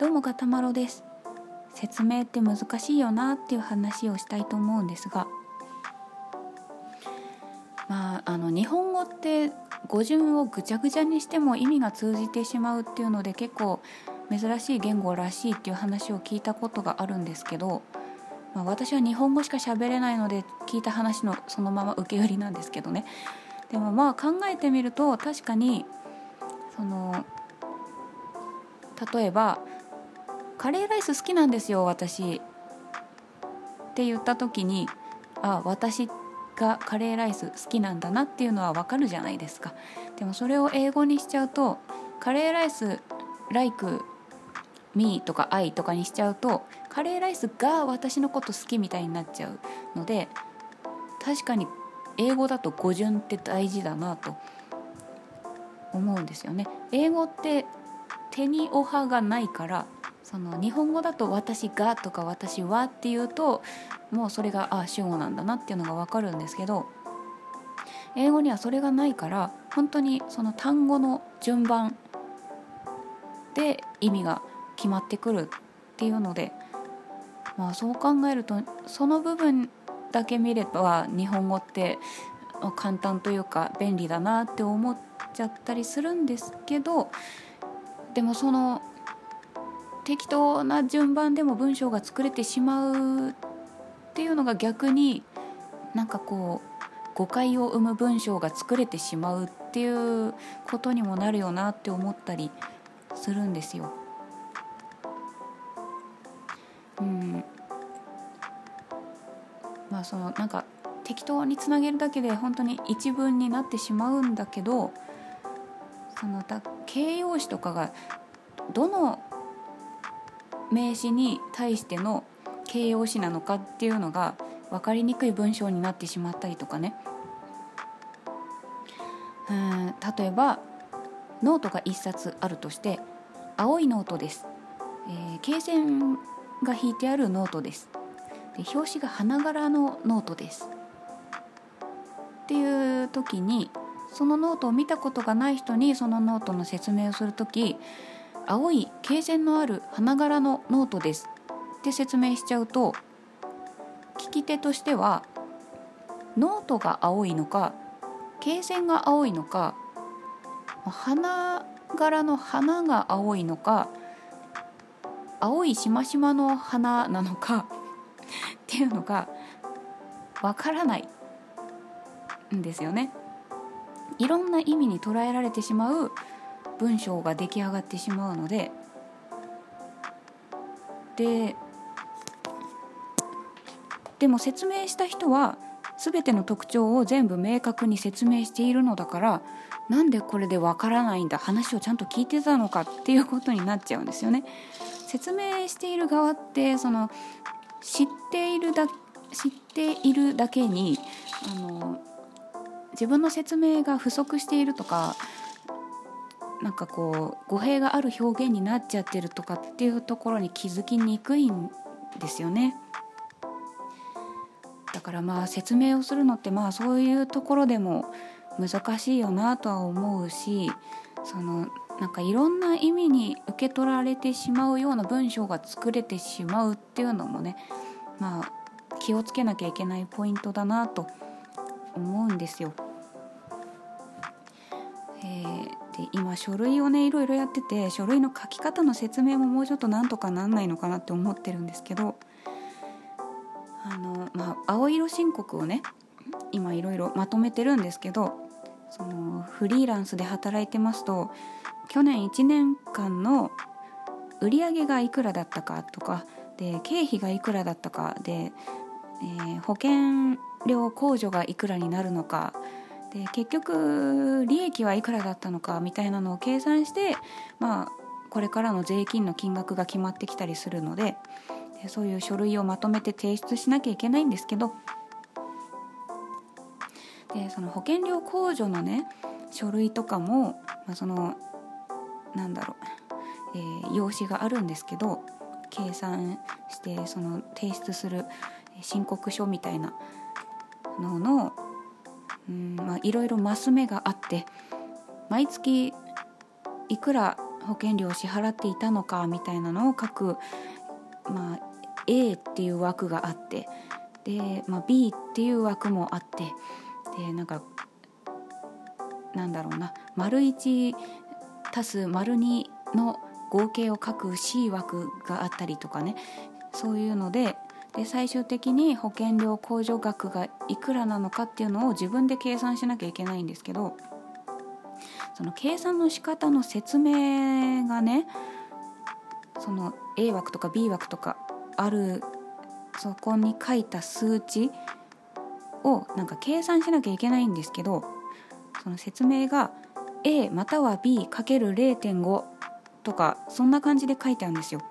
どうもガタマロです。説明って難しいよなっていう話をしたいと思うんですが。まああの日本語って語順をぐちゃぐちゃにしても意味が通じてしまうっていうので結構珍しい言語らしいっていう話を聞いたことがあるんですけど、まあ、私は日本語しか喋れないので聞いた話のそのまま受け売りなんですけどね。でもまあ考えてみると確かにその例えばカレーライス好きなんですよ私。って言った時にあ私がカレーライス好きなんだなっていうのはわかるじゃないですか。でもそれを英語にしちゃうとカレーライス like me とか I とかにしちゃうとカレーライスが私のこと好きみたいになっちゃうので確かに英語だと語順って大事だなと思うんですよね。英語って手におはがないからその日本語だと「私が」とか「私は」っていうともうそれがあ主語なんだなっていうのが分かるんですけど英語にはそれがないから本当にその単語の順番で意味が決まってくるっていうのでまあそう考えるとその部分だけ見れば日本語って簡単というか便利だなって思っちゃったりするんですけどでもその適当な順番でも文章が作れてしまうっていうのが逆になんかこう誤解を生む文章が作れてしまうっていうことにもなるよなって思ったりするんですよ。うんまあそのなんか適当につなげるだけで本当に一文になってしまうんだけどそのだ形容詞とかがどの名詞に対しての形容詞なのかっていうのが分かりにくい文章になってしまったりとかね。うん例えばノートが1冊あるとして青いノートです、えー、罫線が引いてあるノートです。で表紙が花柄のノートです。っていう時にそのノートを見たことがない人にそのノートの説明をする時青い罫線のある花柄のノートですって説明しちゃうと聞き手としてはノートが青いのか罫線が青いのか花柄の花が青いのか青いしましまの花なのかっていうのがわからないんですよね。いろんな意味に捉えられてしまう文章が出来上がってしまうのでででも説明した人は全ての特徴を全部明確に説明しているのだからなんでこれでわからないんだ話をちゃんと聞いてたのかっていうことになっちゃうんですよね。説明している側ってその知っているだ知っているだけにあの自分の説明が不足しているとかなんかこう語弊がある表現になっちゃってるとかっていうところに気づきにくいんですよね。だからまあ説明をするのってまあそういうところでも難しいよなとは思うしそのなんかいろんな意味に受け取られてしまうような文章が作れてしまうっていうのもねまあ気をつけなきゃいけないポイントだなと思うんですよ。で今書類をねいろいろやってて書類の書き方の説明ももうちょっとなんとかなんないのかなって思ってるんですけどあのまあ青色申告をね今いろいろまとめてるんですけどそのフリーランスで働いてますと去年1年間の売上がいくらだったかとかで経費がいくらだったかで、えー、保険料控除がいくらになるのかで結局利益はいくらだったのかみたいなのを計算してまあこれからの税金の金額が決まってきたりするのででそういう書類をまとめて提出しなきゃいけないんですけどでその保険料控除のね書類とかも、まあ、そのなんだろう、えー、用紙があるんですけど計算してその提出する申告書みたいなののいろいろマス目があって毎月いくら保険料を支払っていたのかみたいなのを書く、まあ、A っていう枠があってで、まあ、B っていう枠もあってでなんかなんだろうな丸1足す丸2の合計を書く C 枠があったりとかねそういうのでで最終的に保険料控除額がいくらなのかっていうのを自分で計算しなきゃいけないんですけどその計算の仕方の説明がねその A 枠とか B 枠とかあるそこに書いた数値をなんか計算しなきゃいけないんですけどその説明が A または B×0.5 とかそんな感じで書いてあるんですよ。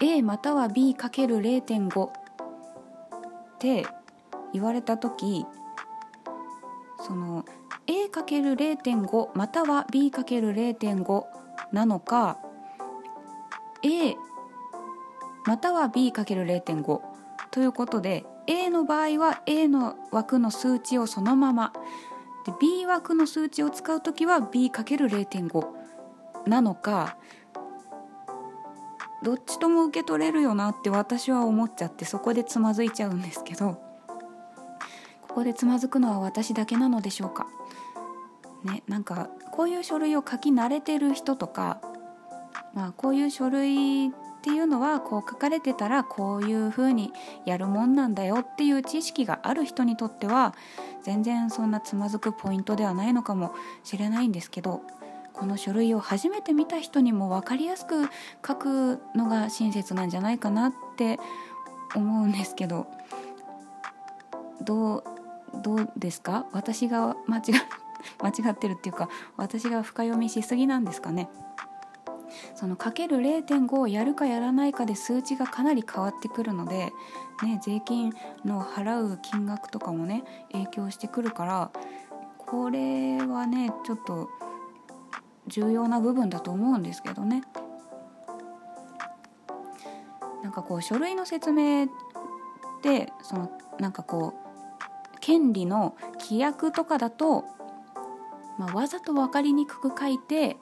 A または B×0.5 って言われた時その A×0.5 または B×0.5 なのか A または B×0.5 ということで A の場合は A の枠の数値をそのままで B 枠の数値を使う時は B×0.5 なのかどっちとも受け取れるよなって私は思っちゃってそこでつまずいちゃうんですけどここでつまずくのは私だけなのでしょうか。ねなんかこういう書類を書き慣れてる人とか、まあ、こういう書類っていうのはこう書かれてたらこういうふうにやるもんなんだよっていう知識がある人にとっては全然そんなつまずくポイントではないのかもしれないんですけどこの書類を初めて見た人にも分かりやすく書くのが親切なんじゃないかなって思うんですけどどうどうですか？私が間違間違ってるっていうか私が深読みしすぎなんですかね？そのかける0.5をやるかやらないかで数値がかなり変わってくるので、ね、税金の払う金額とかもね影響してくるからこれはねちょっと重要な部分だと思うんですけどね。なんかこう書類の説明ってそのなんかこう権利の規約とかだと、まあ、わざと分かりにくく書いて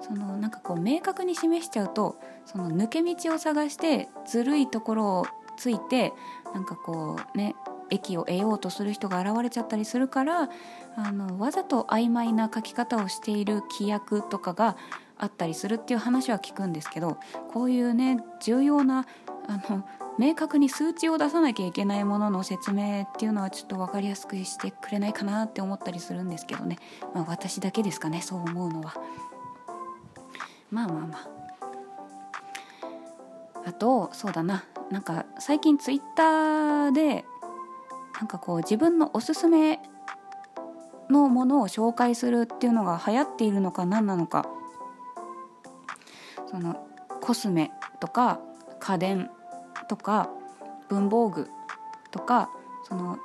そのなんかこう明確に示しちゃうとその抜け道を探してずるいところをついてなんかこうね益を得ようとする人が現れちゃったりするからあのわざと曖昧な書き方をしている規約とかがあったりするっていう話は聞くんですけどこういうね重要なあの明確に数値を出さなきゃいけないものの説明っていうのはちょっと分かりやすくしてくれないかなって思ったりするんですけどね、まあ、私だけですかねそう思うのは。まあまあまあ。あとそうだななんか最近ツイッターでなんかこう自分のおすすめのものを紹介するっていうのが流行っているのか何なのか。そのコスメとか家電とか文房具とかその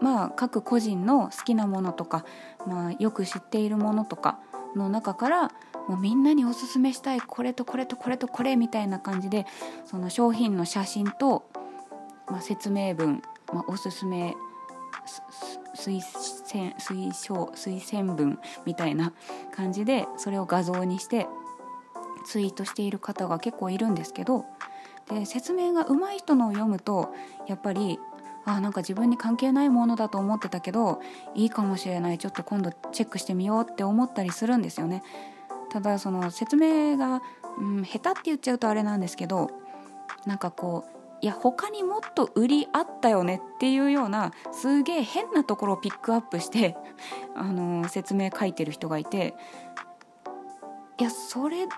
まあ各個人の好きなものとか、まあ、よく知っているものとかの中からもうみんなにおすすめしたいこれとこれとこれとこれみたいな感じでその商品の写真と、まあ、説明文まあ、おすすめ推薦推奨推薦文みたいな感じでそれを画像にしてツイートしている方が結構いるんですけどで説明が上手い人のを読むとやっぱりあなんか自分に関係ないものだと思ってたけどいいかもしれないちょっと今度チェックしてみようって思ったりするんですよね。ただその説明が、うん、下手って言っちゃうとあれなんですけどなんかこういや他にもっと売りあったよねっていうようなすげえ変なところをピックアップして あの説明書いてる人がいていやそれ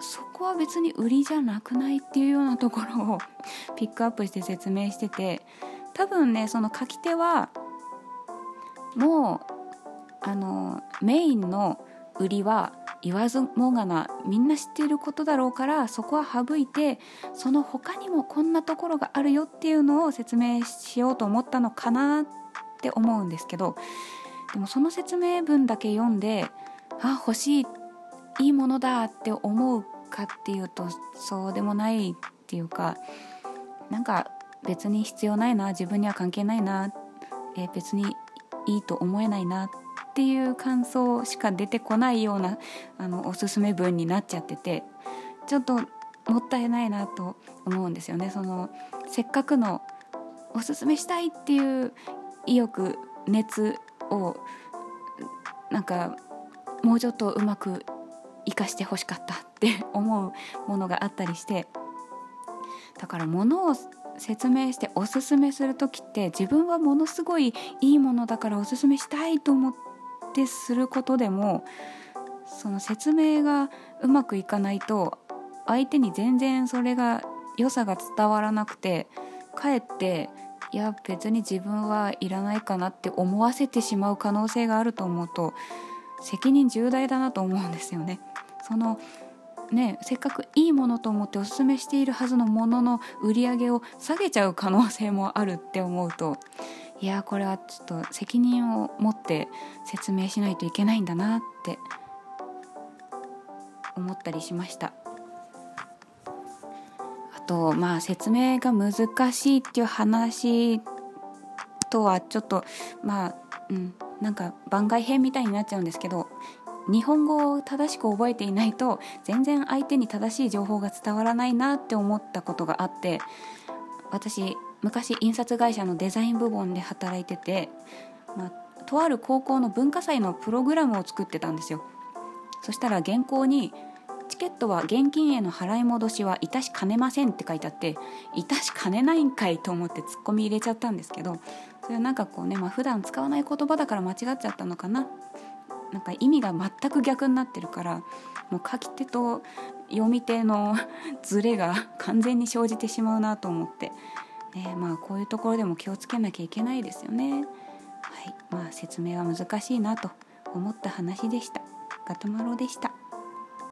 そこは別に売りじゃなくないっていうようなところを ピックアップして説明してて多分ねその書き手はもうあのメインの売りは言わずもがなみんな知っていることだろうからそこは省いてその他にもこんなところがあるよっていうのを説明しようと思ったのかなって思うんですけどでもその説明文だけ読んであ欲しいいいものだって思うかっていうとそうでもないっていうかなんか別に必要ないな自分には関係ないな、えー、別にいいと思えないなってっていう感想しか出てこないようなあのおすすめ文になっちゃっててちょっともったいないなと思うんですよね。そのせっかくのおすすめしたいっていう意欲熱をなんかもうちょっとうまく生かしてほしかったって 思うものがあったりしてだから物を説明しておすすめする時って自分はものすごいいいものだからおすすめしたいと思ってすることでもその説明がうまくいかないと相手に全然それが良さが伝わらなくてかえっていや別に自分はいらないかなって思わせてしまう可能性があると思うと責任重大だなと思うんですよね。そのね、せっかくいいものと思っておすすめしているはずのものの売り上げを下げちゃう可能性もあるって思うといやこれはちょっと責任を持って説明しないといけないんだなって思ったりしました。あとまあ説明が難しいっていう話とはちょっとまあうんなんか番外編みたいになっちゃうんですけど日本語を正しく覚えていないと全然相手に正しい情報が伝わらないなって思ったことがあって私昔印刷会社のデザイン部門で働いてて、まあ、とある高校の文化祭のプログラムを作ってたんですよ。そしたら原稿に「チケットは現金への払い戻しはいたしかねません」って書いてあって「いたしかねないんかい」と思ってツッコミ入れちゃったんですけどそれはなんかこうね、まあ普段使わない言葉だから間違っちゃったのかな。なんか意味が全く逆になってるからもう書き手と読み手のズレが完全に生じてしまうなと思って、ね、まあこういうところでも気をつけなきゃいけないですよね。はいまあ、説明は難しいなと思った話でした。ガトマロでした。